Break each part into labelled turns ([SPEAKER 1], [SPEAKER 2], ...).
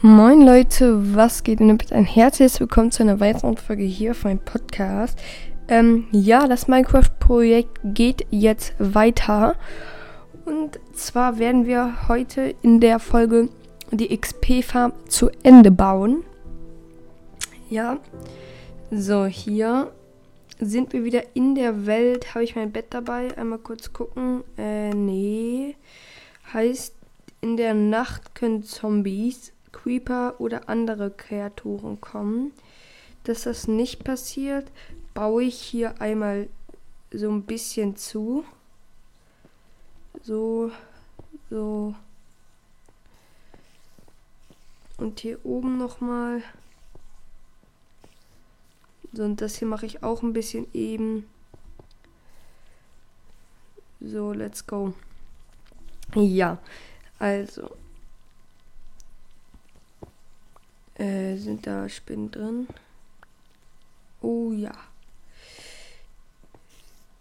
[SPEAKER 1] Moin Leute, was geht denn bitte ein herzliches Willkommen zu einer weiteren Folge hier auf meinem Podcast. Ähm, ja, das Minecraft-Projekt geht jetzt weiter. Und zwar werden wir heute in der Folge die XP-Farm zu Ende bauen. Ja, so hier sind wir wieder in der Welt. Habe ich mein Bett dabei? Einmal kurz gucken. Äh, nee. Heißt, in der Nacht können Zombies Creeper oder andere Kreaturen kommen. Dass das nicht passiert, baue ich hier einmal so ein bisschen zu. So, so. Und hier oben nochmal. So, und das hier mache ich auch ein bisschen eben. So, let's go. Ja, also. Äh, sind da Spinnen drin? Oh ja.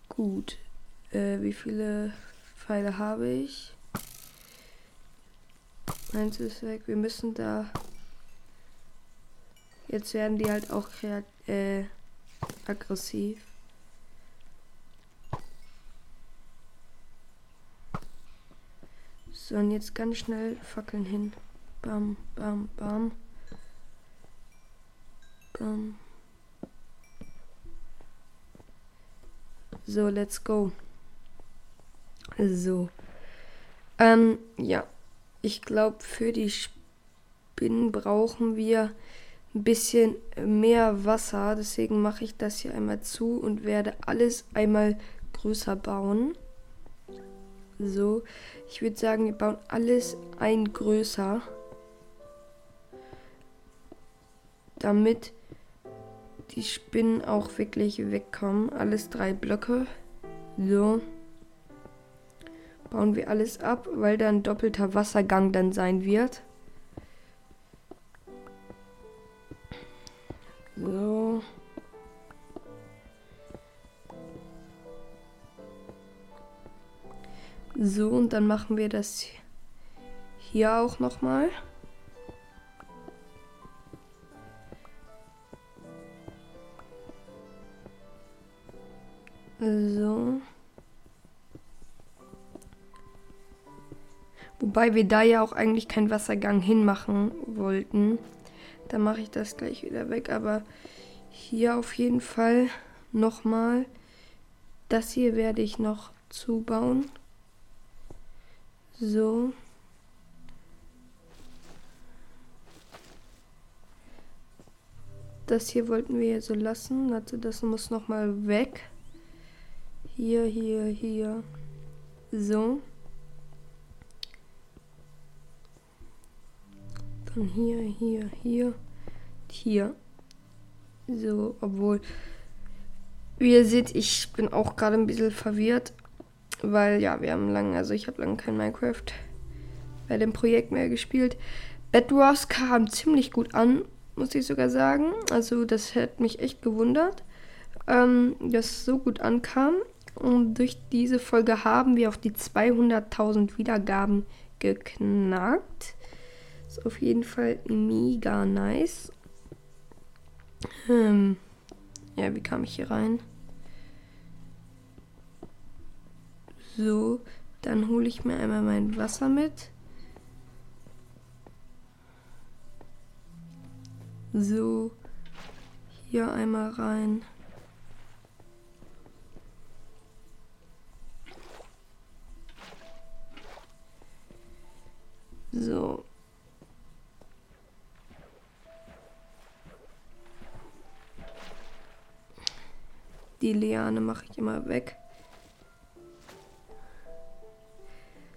[SPEAKER 1] Gut. Äh, wie viele Pfeile habe ich? Eins ist weg. Wir müssen da. Jetzt werden die halt auch äh, aggressiv. So, und jetzt ganz schnell Fackeln hin. Bam, bam, bam. Ähm so, let's go. So. Ähm, ja. Ich glaube, für die Spinnen brauchen wir ein bisschen mehr Wasser. Deswegen mache ich das hier einmal zu und werde alles einmal größer bauen. So. Ich würde sagen, wir bauen alles ein größer. Damit die Spinnen auch wirklich wegkommen. Alles drei Blöcke. So. Bauen wir alles ab, weil da ein doppelter Wassergang dann sein wird. So. So, und dann machen wir das hier auch nochmal. mal. So. Wobei wir da ja auch eigentlich keinen Wassergang hinmachen wollten. Da mache ich das gleich wieder weg. Aber hier auf jeden Fall nochmal. Das hier werde ich noch zubauen. So. Das hier wollten wir so lassen. Also das muss nochmal weg. Hier, hier, hier. So. Dann hier, hier, hier. Hier. So, obwohl. Wie ihr seht, ich bin auch gerade ein bisschen verwirrt. Weil, ja, wir haben lange, also ich habe lange kein Minecraft bei dem Projekt mehr gespielt. Bedwars kam ziemlich gut an, muss ich sogar sagen. Also, das hat mich echt gewundert, ähm, dass es so gut ankam. Und durch diese Folge haben wir auf die 200.000 Wiedergaben geknackt. Ist auf jeden Fall mega nice. Ähm, ja, wie kam ich hier rein? So, dann hole ich mir einmal mein Wasser mit. So, hier einmal rein. So. Die Liane mache ich immer weg.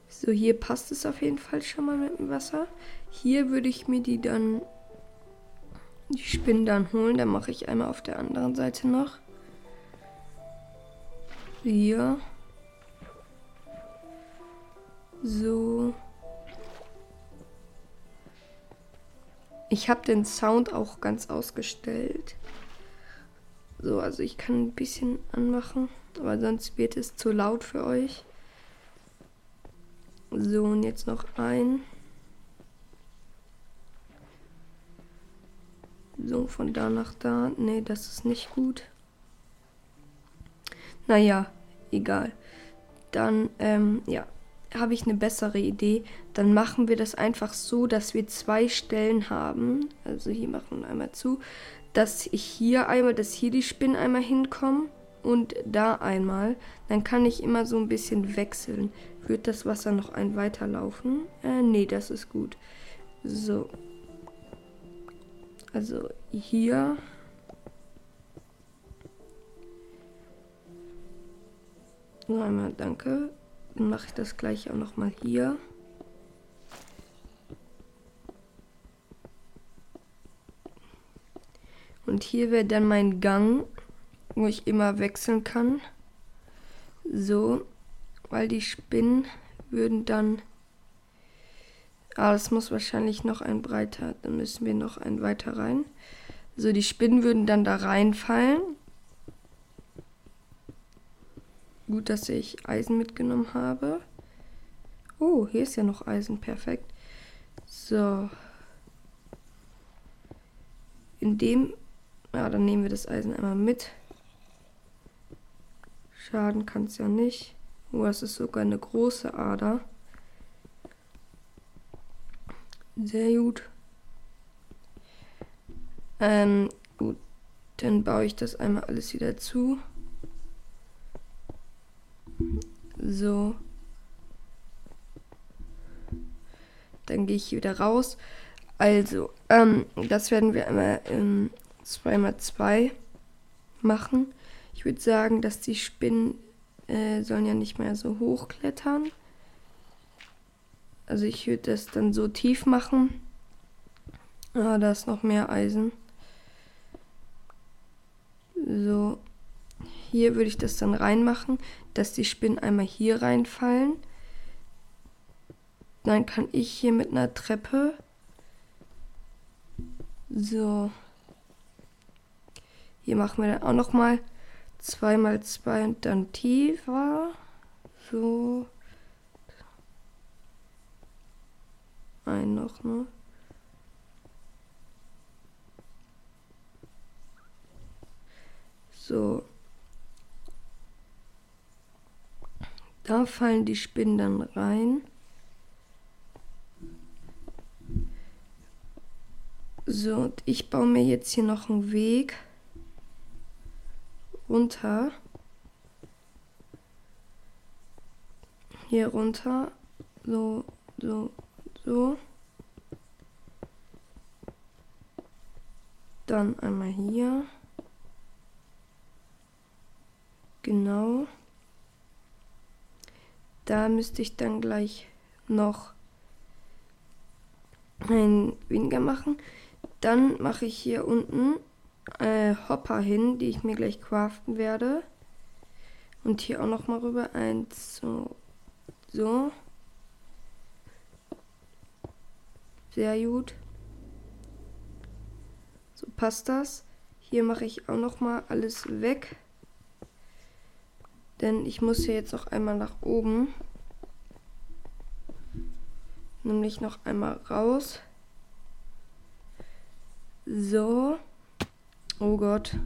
[SPEAKER 1] So, hier passt es auf jeden Fall schon mal mit dem Wasser. Hier würde ich mir die dann, die Spinnen dann holen. Dann mache ich einmal auf der anderen Seite noch. Hier. So. Ich habe den Sound auch ganz ausgestellt. So, also ich kann ein bisschen anmachen, aber sonst wird es zu laut für euch. So, und jetzt noch ein. So, von da nach da. Nee, das ist nicht gut. Naja, egal. Dann, ähm, ja, habe ich eine bessere Idee. Dann machen wir das einfach so, dass wir zwei Stellen haben. Also hier machen wir einmal zu. Dass ich hier einmal, dass hier die Spinnen einmal hinkommen und da einmal. Dann kann ich immer so ein bisschen wechseln. Wird das Wasser noch ein weiterlaufen? Äh, nee, das ist gut. So. Also hier. Nur einmal danke. Dann mache ich das gleich auch noch mal hier. Und hier wäre dann mein Gang, wo ich immer wechseln kann. So, weil die Spinnen würden dann... Ah, das muss wahrscheinlich noch ein breiter. Dann müssen wir noch ein weiter rein. So, die Spinnen würden dann da reinfallen. Gut, dass ich Eisen mitgenommen habe. Oh, hier ist ja noch Eisen. Perfekt. So. In dem... Ja, dann nehmen wir das Eisen einmal mit. Schaden kann es ja nicht. Oh, es ist sogar eine große Ader. Sehr gut. Ähm, gut. Dann baue ich das einmal alles wieder zu. So. Dann gehe ich hier wieder raus. Also, ähm, das werden wir einmal in 2x2 machen. Ich würde sagen, dass die Spinnen äh, sollen ja nicht mehr so hoch klettern. Also ich würde das dann so tief machen. Ah, da ist noch mehr Eisen. So. Hier würde ich das dann reinmachen, dass die Spinnen einmal hier reinfallen. Dann kann ich hier mit einer Treppe so. Hier machen wir dann auch noch mal 2 mal 2 und dann tiefer. So. Ein noch, ne? So. Da fallen die Spinnen dann rein. So, und ich baue mir jetzt hier noch einen Weg runter. Hier runter. So, so, so. Dann einmal hier. Genau. Da müsste ich dann gleich noch ein weniger machen. Dann mache ich hier unten äh, Hopper hin, die ich mir gleich craften werde. Und hier auch noch mal rüber. Eins, so. So. Sehr gut. So passt das. Hier mache ich auch noch mal alles weg. Denn ich muss hier jetzt noch einmal nach oben. Nämlich noch einmal raus. So. Oh Gott.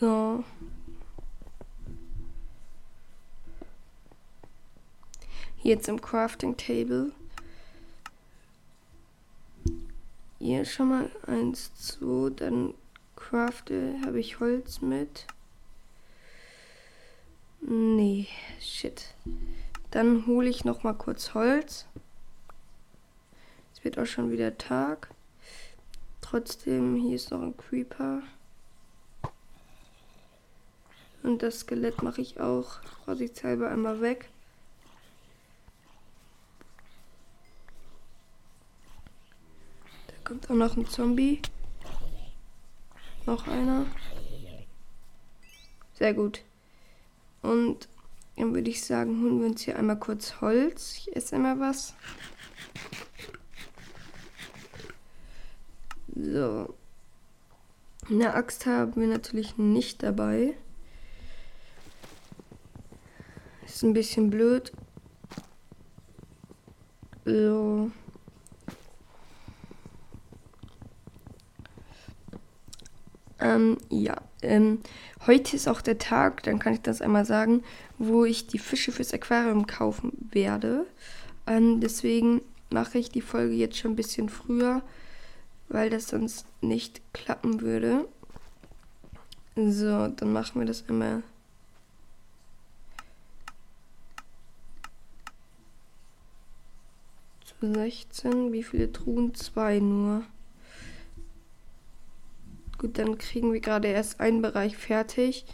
[SPEAKER 1] So. Jetzt im Crafting Table Hier schon mal eins, zwei, dann crafte, habe ich Holz mit. Nee, shit. Dann hole ich noch mal kurz Holz. Wird auch schon wieder Tag. Trotzdem, hier ist noch ein Creeper. Und das Skelett mache ich auch vorsichtshalber einmal weg. Kommt auch noch ein Zombie. Noch einer. Sehr gut. Und dann würde ich sagen, holen wir uns hier einmal kurz Holz. Ich esse einmal was. So. Eine Axt haben wir natürlich nicht dabei. Ist ein bisschen blöd. So. Ähm, ja, ähm, heute ist auch der Tag, dann kann ich das einmal sagen, wo ich die Fische fürs Aquarium kaufen werde. Ähm, deswegen mache ich die Folge jetzt schon ein bisschen früher, weil das sonst nicht klappen würde. So, dann machen wir das immer. Zu 16. Wie viele Truhen? Zwei nur. Gut, dann kriegen wir gerade erst einen Bereich fertig.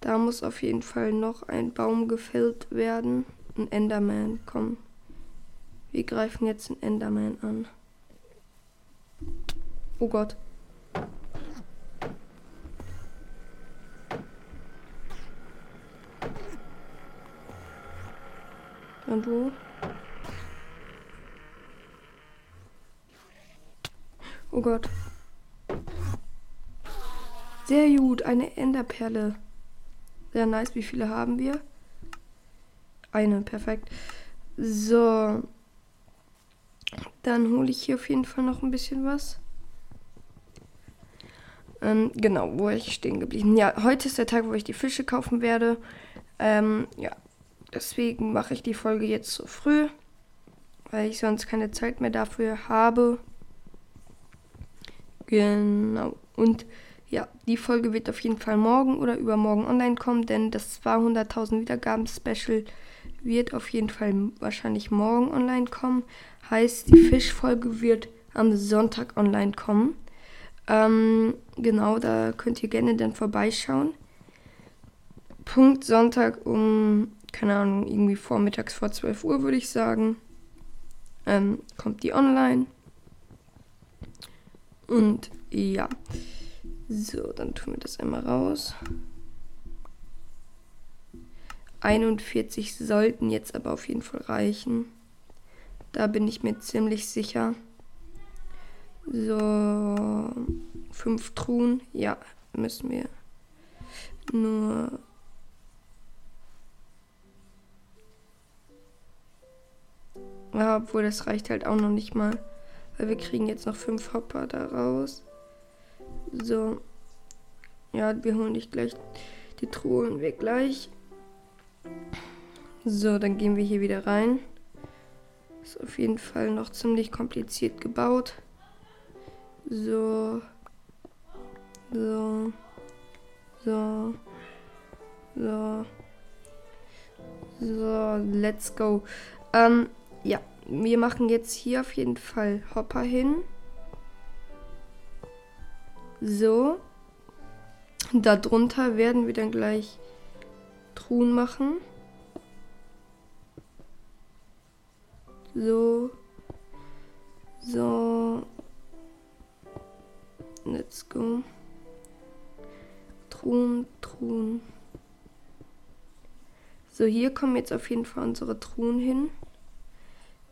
[SPEAKER 1] Da muss auf jeden Fall noch ein Baum gefällt werden. Ein Enderman, komm. Wir greifen jetzt den Enderman an. Oh Gott. Und wo? Oh Gott. Sehr gut, eine Enderperle. Sehr nice. Wie viele haben wir? Eine, perfekt. So. Dann hole ich hier auf jeden Fall noch ein bisschen was. Ähm, genau, wo ich stehen geblieben. Ja, heute ist der Tag, wo ich die Fische kaufen werde. Ähm, ja, deswegen mache ich die Folge jetzt so früh, weil ich sonst keine Zeit mehr dafür habe. Genau. Und ja, die Folge wird auf jeden Fall morgen oder übermorgen online kommen, denn das 200.000 Wiedergaben-Special wird auf jeden Fall wahrscheinlich morgen online kommen. Heißt, die Fischfolge wird am Sonntag online kommen. Ähm, genau, da könnt ihr gerne dann vorbeischauen. Punkt Sonntag um, keine Ahnung, irgendwie vormittags vor 12 Uhr würde ich sagen. Ähm, kommt die online. Und ja. So, dann tun wir das einmal raus. 41 sollten jetzt aber auf jeden Fall reichen. Da bin ich mir ziemlich sicher. So, fünf Truhen. Ja, müssen wir. Nur. Ja, obwohl das reicht halt auch noch nicht mal. Weil wir kriegen jetzt noch fünf Hopper da raus. So. Ja, wir holen dich gleich. Die Truhe holen wir gleich. So, dann gehen wir hier wieder rein. Ist auf jeden Fall noch ziemlich kompliziert gebaut. So. So. So. So. So, let's go. Ähm, ja, wir machen jetzt hier auf jeden Fall Hopper hin. So. Darunter werden wir dann gleich Truhen machen. So. So. Let's go. Truhen, Truhen. So, hier kommen jetzt auf jeden Fall unsere Truhen hin.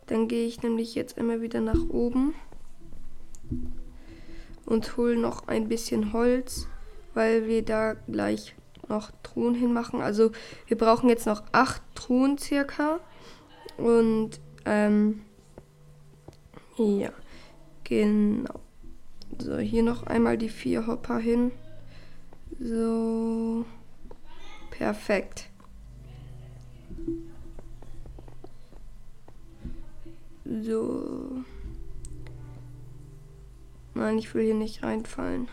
[SPEAKER 1] Dann gehe ich nämlich jetzt einmal wieder nach oben und hole noch ein bisschen Holz, weil wir da gleich noch Truhen hinmachen. Also wir brauchen jetzt noch acht Truhen circa. Und ähm, ja, genau. So, hier noch einmal die vier Hopper hin. So, perfekt. So. Nein, ich will hier nicht reinfallen.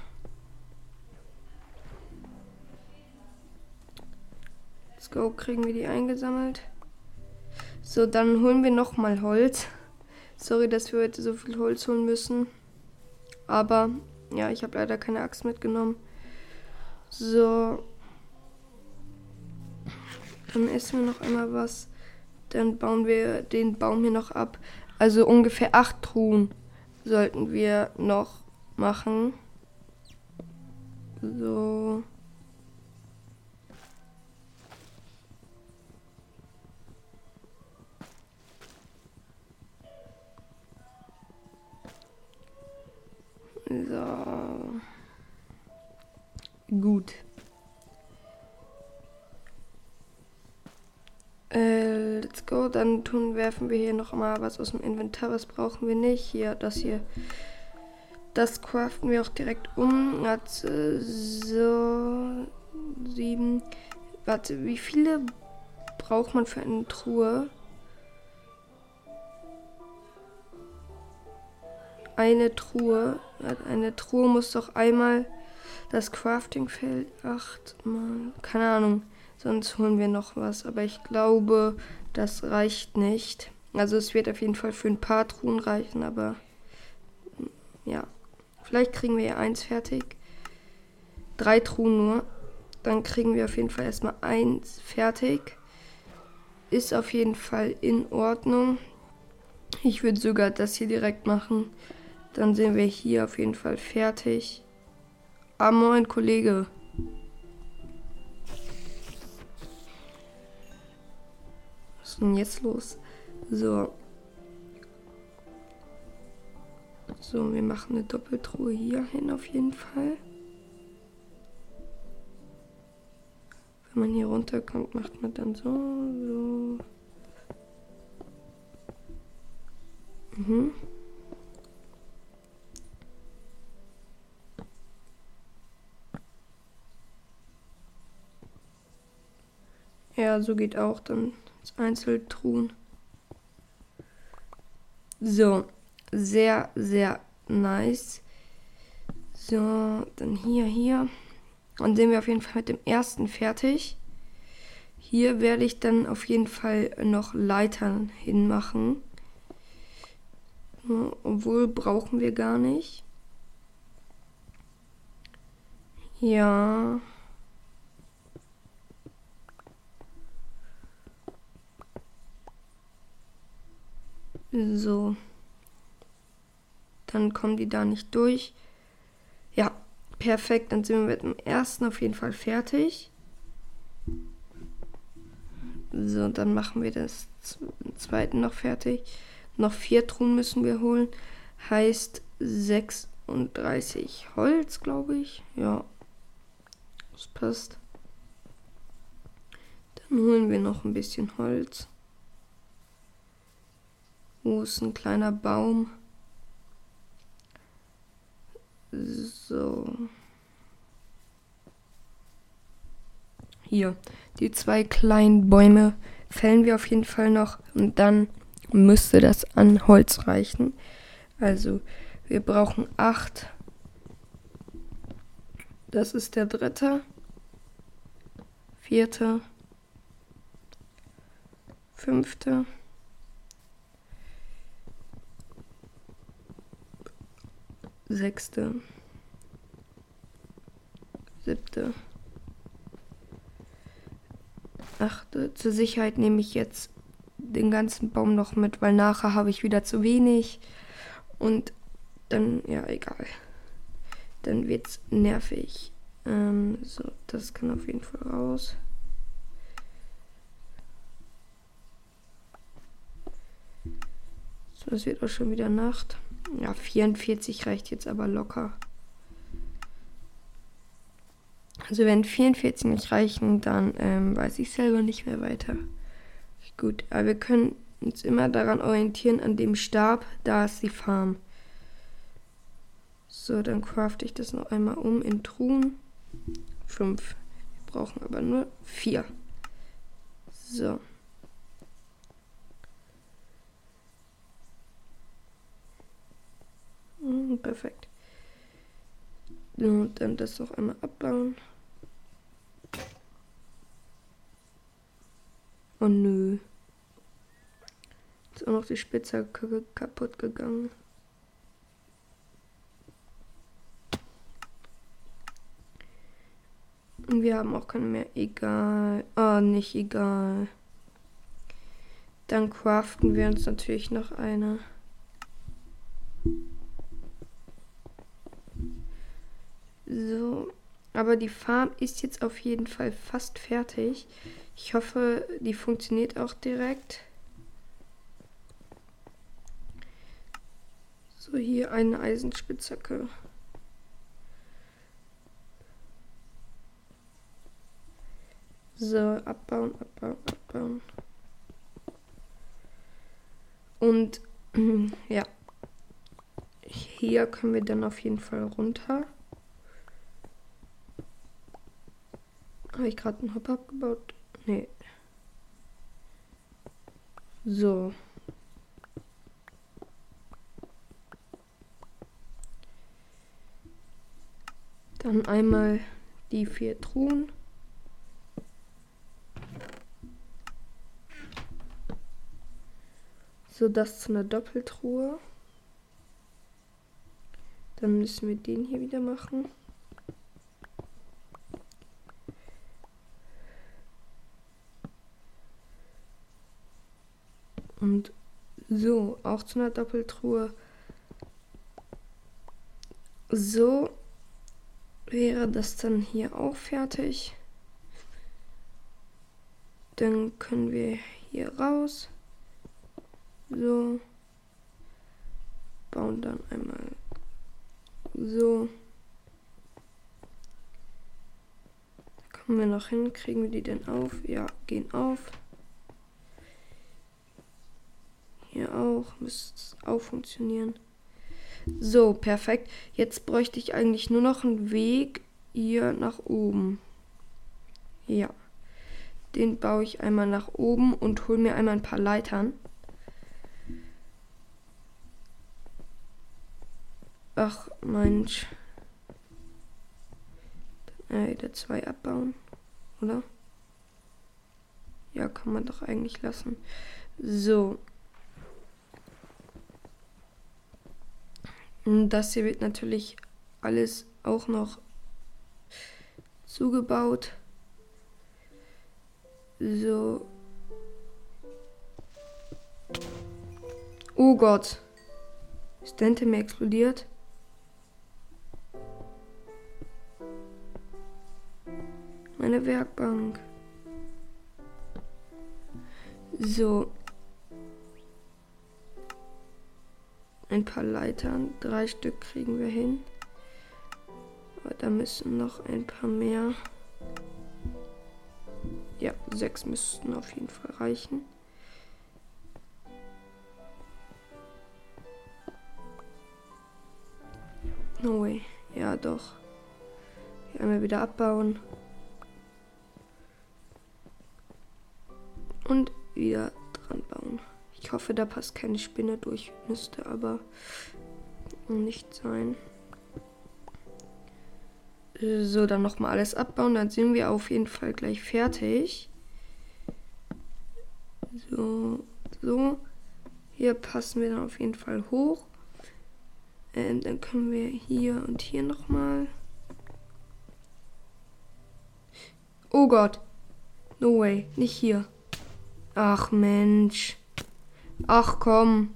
[SPEAKER 1] Let's go, kriegen wir die eingesammelt. So, dann holen wir nochmal Holz. Sorry, dass wir heute so viel Holz holen müssen. Aber, ja, ich habe leider keine Axt mitgenommen. So. Dann essen wir noch einmal was. Dann bauen wir den Baum hier noch ab. Also ungefähr acht Truhen sollten wir noch machen. So. So. Gut. Äh, let's go. Dann tun, werfen wir hier noch mal was aus dem Inventar. Was brauchen wir nicht? Hier, das hier. Das craften wir auch direkt um. Hat so sieben. Warte, wie viele braucht man für eine Truhe? Eine Truhe. Eine Truhe muss doch einmal das Crafting-Feld achtmal. Keine Ahnung. Sonst holen wir noch was. Aber ich glaube, das reicht nicht. Also es wird auf jeden Fall für ein paar Truhen reichen, aber ja. Vielleicht kriegen wir ja eins fertig. Drei Truhen nur. Dann kriegen wir auf jeden Fall erstmal eins fertig. Ist auf jeden Fall in Ordnung. Ich würde sogar das hier direkt machen. Dann sind wir hier auf jeden Fall fertig. Ah, moin, Kollege. Was ist denn jetzt los? So. So, wir machen eine Doppeltruhe hier hin auf jeden Fall. Wenn man hier runterkommt, macht man dann so, so. Mhm. Ja, so geht auch dann Einzeltruhen. So, sehr, sehr nice. So, dann hier, hier. Und sind wir auf jeden Fall mit dem ersten fertig. Hier werde ich dann auf jeden Fall noch Leitern hinmachen. Obwohl brauchen wir gar nicht. Ja. So. Dann kommen die da nicht durch. Ja, perfekt. Dann sind wir mit dem ersten auf jeden Fall fertig. So, dann machen wir das zweiten noch fertig. Noch vier Truhen müssen wir holen. Heißt 36 Holz, glaube ich. Ja. Das passt. Dann holen wir noch ein bisschen Holz. Wo ist ein kleiner Baum? So. Hier. Die zwei kleinen Bäume fällen wir auf jeden Fall noch und dann müsste das an Holz reichen. Also wir brauchen acht. Das ist der dritte. Vierte. Fünfte. Sechste. Siebte. Achte. Zur Sicherheit nehme ich jetzt den ganzen Baum noch mit, weil nachher habe ich wieder zu wenig. Und dann, ja, egal. Dann wird es nervig. Ähm, so, das kann auf jeden Fall raus. So, es wird auch schon wieder Nacht. Ja, 44 reicht jetzt aber locker. Also wenn 44 nicht reichen, dann ähm, weiß ich selber nicht mehr weiter. Gut, aber wir können uns immer daran orientieren, an dem Stab, da ist die Farm. So, dann crafte ich das noch einmal um in Truhen. Fünf. Wir brauchen aber nur vier. So. Mhm, perfekt. Und dann das noch einmal abbauen. Oh nö. Ist auch noch die Spitzhacke kaputt gegangen. Und wir haben auch keine mehr. Egal. Oh, nicht egal. Dann craften wir uns natürlich noch eine. So, aber die Farm ist jetzt auf jeden Fall fast fertig. Ich hoffe, die funktioniert auch direkt. So, hier eine Eisenspitzhacke. So, abbauen, abbauen, abbauen. Und ja, hier können wir dann auf jeden Fall runter. Habe ich gerade einen Hopper abgebaut? Nee. So. Dann einmal die vier Truhen. So, das zu einer Doppeltruhe. Dann müssen wir den hier wieder machen. Und so, auch zu einer Doppeltruhe. So wäre das dann hier auch fertig. Dann können wir hier raus. So. Bauen dann einmal so. Kommen wir noch hin. Kriegen wir die denn auf? Ja, gehen auf. Hier auch. Müsste auch funktionieren. So, perfekt. Jetzt bräuchte ich eigentlich nur noch einen Weg hier nach oben. Ja. Den baue ich einmal nach oben und hole mir einmal ein paar Leitern. Ach, Mensch. Äh, wieder zwei abbauen, oder? Ja, kann man doch eigentlich lassen. So. Das hier wird natürlich alles auch noch zugebaut. So. Oh Gott. Ist Dente mir explodiert? Meine Werkbank. So. Ein paar Leitern. Drei Stück kriegen wir hin. Aber da müssen noch ein paar mehr. Ja, sechs müssten auf jeden Fall reichen. No way. Ja, doch. Hier einmal wieder abbauen. Und wieder. Ich hoffe, da passt keine Spinne durch. Müsste aber nicht sein. So, dann nochmal alles abbauen. Dann sind wir auf jeden Fall gleich fertig. So, so. Hier passen wir dann auf jeden Fall hoch. Ähm, dann können wir hier und hier nochmal. Oh Gott. No way. Nicht hier. Ach Mensch. Ach komm.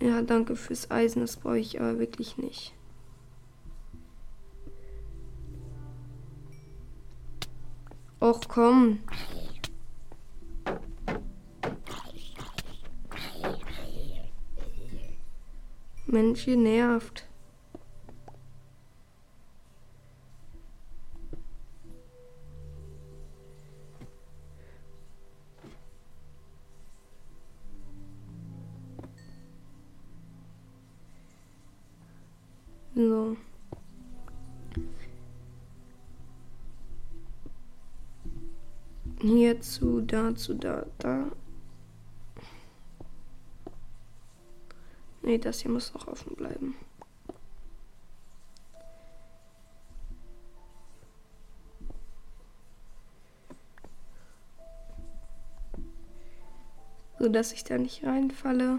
[SPEAKER 1] Ja, danke fürs Eisen, das brauche ich aber wirklich nicht. Och komm. Mensch, ihr nervt. So. Hierzu, dazu, da, da. Nee, das hier muss noch offen bleiben. So dass ich da nicht reinfalle.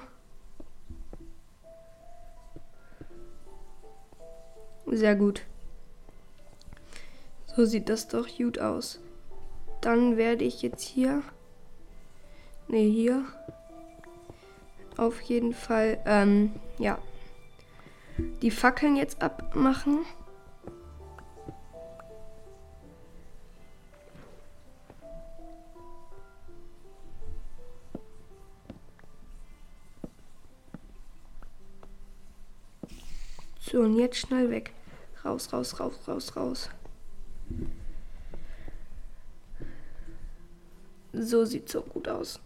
[SPEAKER 1] Sehr gut. So sieht das doch gut aus. Dann werde ich jetzt hier. Ne, hier. Auf jeden Fall, ähm, ja. Die Fackeln jetzt abmachen. So, und jetzt schnell weg raus, raus, raus, raus, raus. So sieht so gut aus.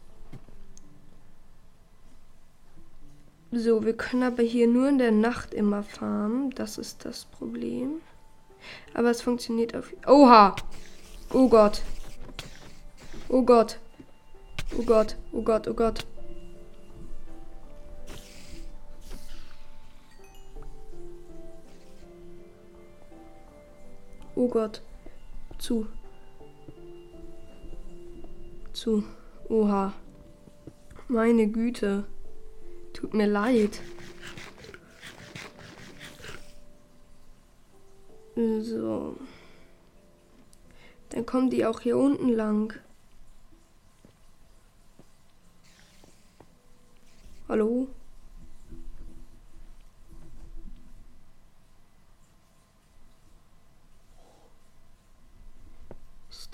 [SPEAKER 1] So, wir können aber hier nur in der Nacht immer farmen. Das ist das Problem. Aber es funktioniert auf... Oha! Oh Gott. Oh Gott. Oh Gott, oh Gott, oh Gott. Oh Gott. Zu. Zu. Oha. Meine Güte. Tut mir leid. So. Dann kommen die auch hier unten lang. Hallo?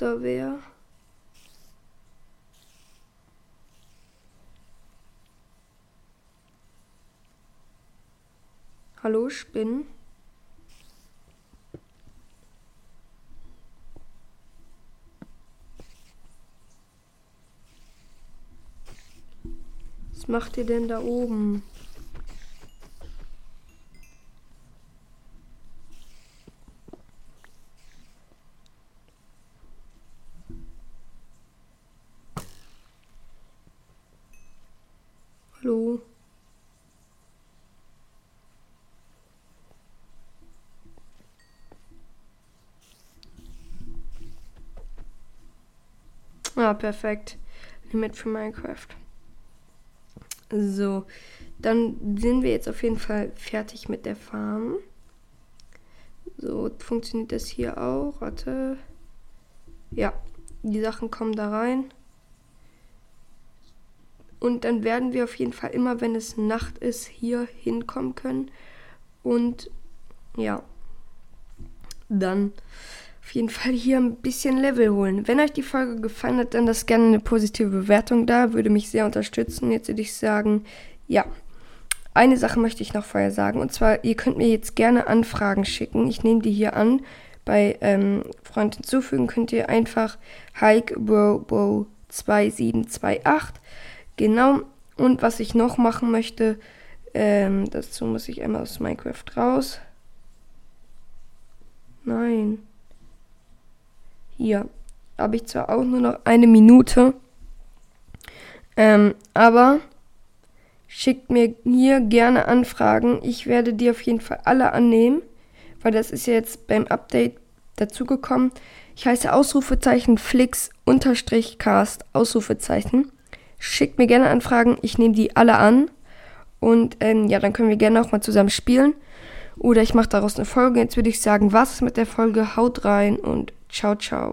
[SPEAKER 1] Da wer? Hallo, Spinnen? Was macht ihr denn da oben? Hallo? Ah, perfekt. Limit für Minecraft. So, dann sind wir jetzt auf jeden Fall fertig mit der Farm. So, funktioniert das hier auch? Warte. Ja, die Sachen kommen da rein. Und dann werden wir auf jeden Fall immer, wenn es Nacht ist, hier hinkommen können. Und ja, dann auf jeden Fall hier ein bisschen Level holen. Wenn euch die Folge gefallen hat, dann lasst gerne eine positive Bewertung da, würde mich sehr unterstützen. Jetzt würde ich sagen, ja. Eine Sache möchte ich noch vorher sagen, und zwar, ihr könnt mir jetzt gerne Anfragen schicken. Ich nehme die hier an. Bei ähm, Freund hinzufügen könnt ihr einfach HikeBroBro2728. Genau. Und was ich noch machen möchte, ähm, dazu muss ich einmal aus Minecraft raus. Nein. Hier habe ich zwar auch nur noch eine Minute, ähm, aber schickt mir hier gerne Anfragen. Ich werde die auf jeden Fall alle annehmen, weil das ist jetzt beim Update dazugekommen. Ich heiße Ausrufezeichen Flix unterstrich Cast Ausrufezeichen. Schickt mir gerne Anfragen, ich nehme die alle an. Und ähm, ja, dann können wir gerne auch mal zusammen spielen. Oder ich mache daraus eine Folge. Jetzt würde ich sagen, was ist mit der Folge? Haut rein und ciao, ciao.